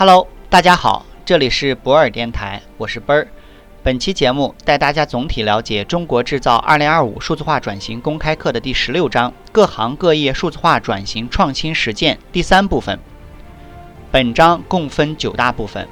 Hello，大家好，这里是博尔电台，我是奔儿。本期节目带大家总体了解《中国制造2025数字化转型公开课》的第十六章“各行各业数字化转型创新实践”第三部分。本章共分九大部分，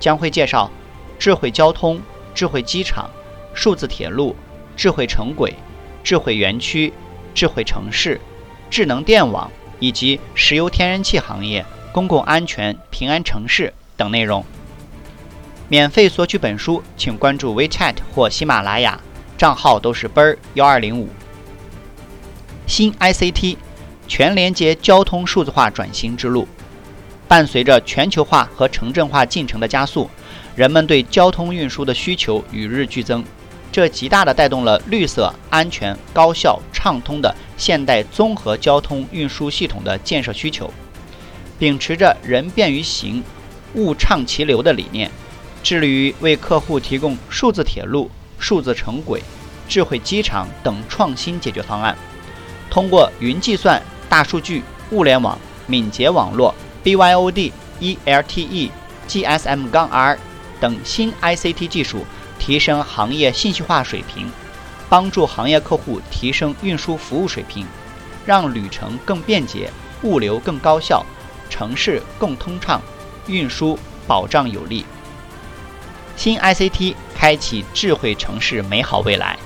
将会介绍智慧交通、智慧机场、数字铁路、智慧城轨、智慧园区、智慧城市、智能电网以及石油天然气行业。公共安全、平安城市等内容。免费索取本书，请关注 WeChat 或喜马拉雅，账号都是奔儿幺二零五。新 ICT 全连接交通数字化转型之路，伴随着全球化和城镇化进程的加速，人们对交通运输的需求与日俱增，这极大地带动了绿色、安全、高效、畅通的现代综合交通运输系统的建设需求。秉持着“人便于行，物畅其流”的理念，致力于为客户提供数字铁路、数字城轨、智慧机场等创新解决方案。通过云计算、大数据、物联网、敏捷网络、BYOD、eLTE、GSM 杠 R 等新 ICT 技术，提升行业信息化水平，帮助行业客户提升运输服务水平，让旅程更便捷，物流更高效。城市更通畅，运输保障有力。新 ICT 开启智慧城市美好未来。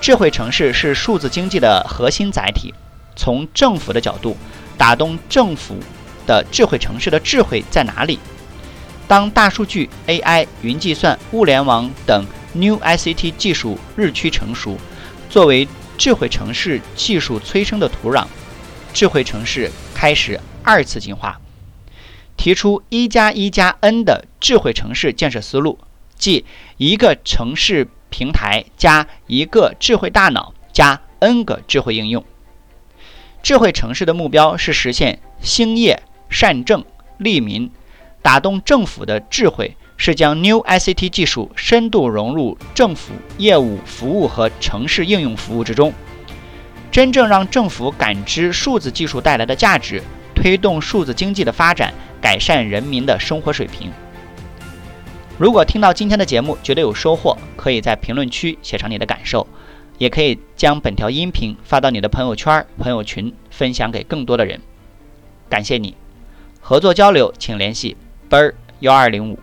智慧城市是数字经济的核心载体。从政府的角度，打动政府的智慧城市的智慧在哪里？当大数据、AI、云计算、物联网等 New ICT 技术日趋成熟，作为智慧城市技术催生的土壤，智慧城市开始。二次进化，提出一加一加 N 的智慧城市建设思路，即一个城市平台加一个智慧大脑加 N 个智慧应用。智慧城市的目标是实现兴业、善政、利民。打动政府的智慧是将 New ICT 技术深度融入政府业务、服务和城市应用服务之中，真正让政府感知数字技术带来的价值。推动数字经济的发展，改善人民的生活水平。如果听到今天的节目觉得有收获，可以在评论区写上你的感受，也可以将本条音频发到你的朋友圈、朋友群，分享给更多的人。感谢你，合作交流请联系奔儿幺二零五。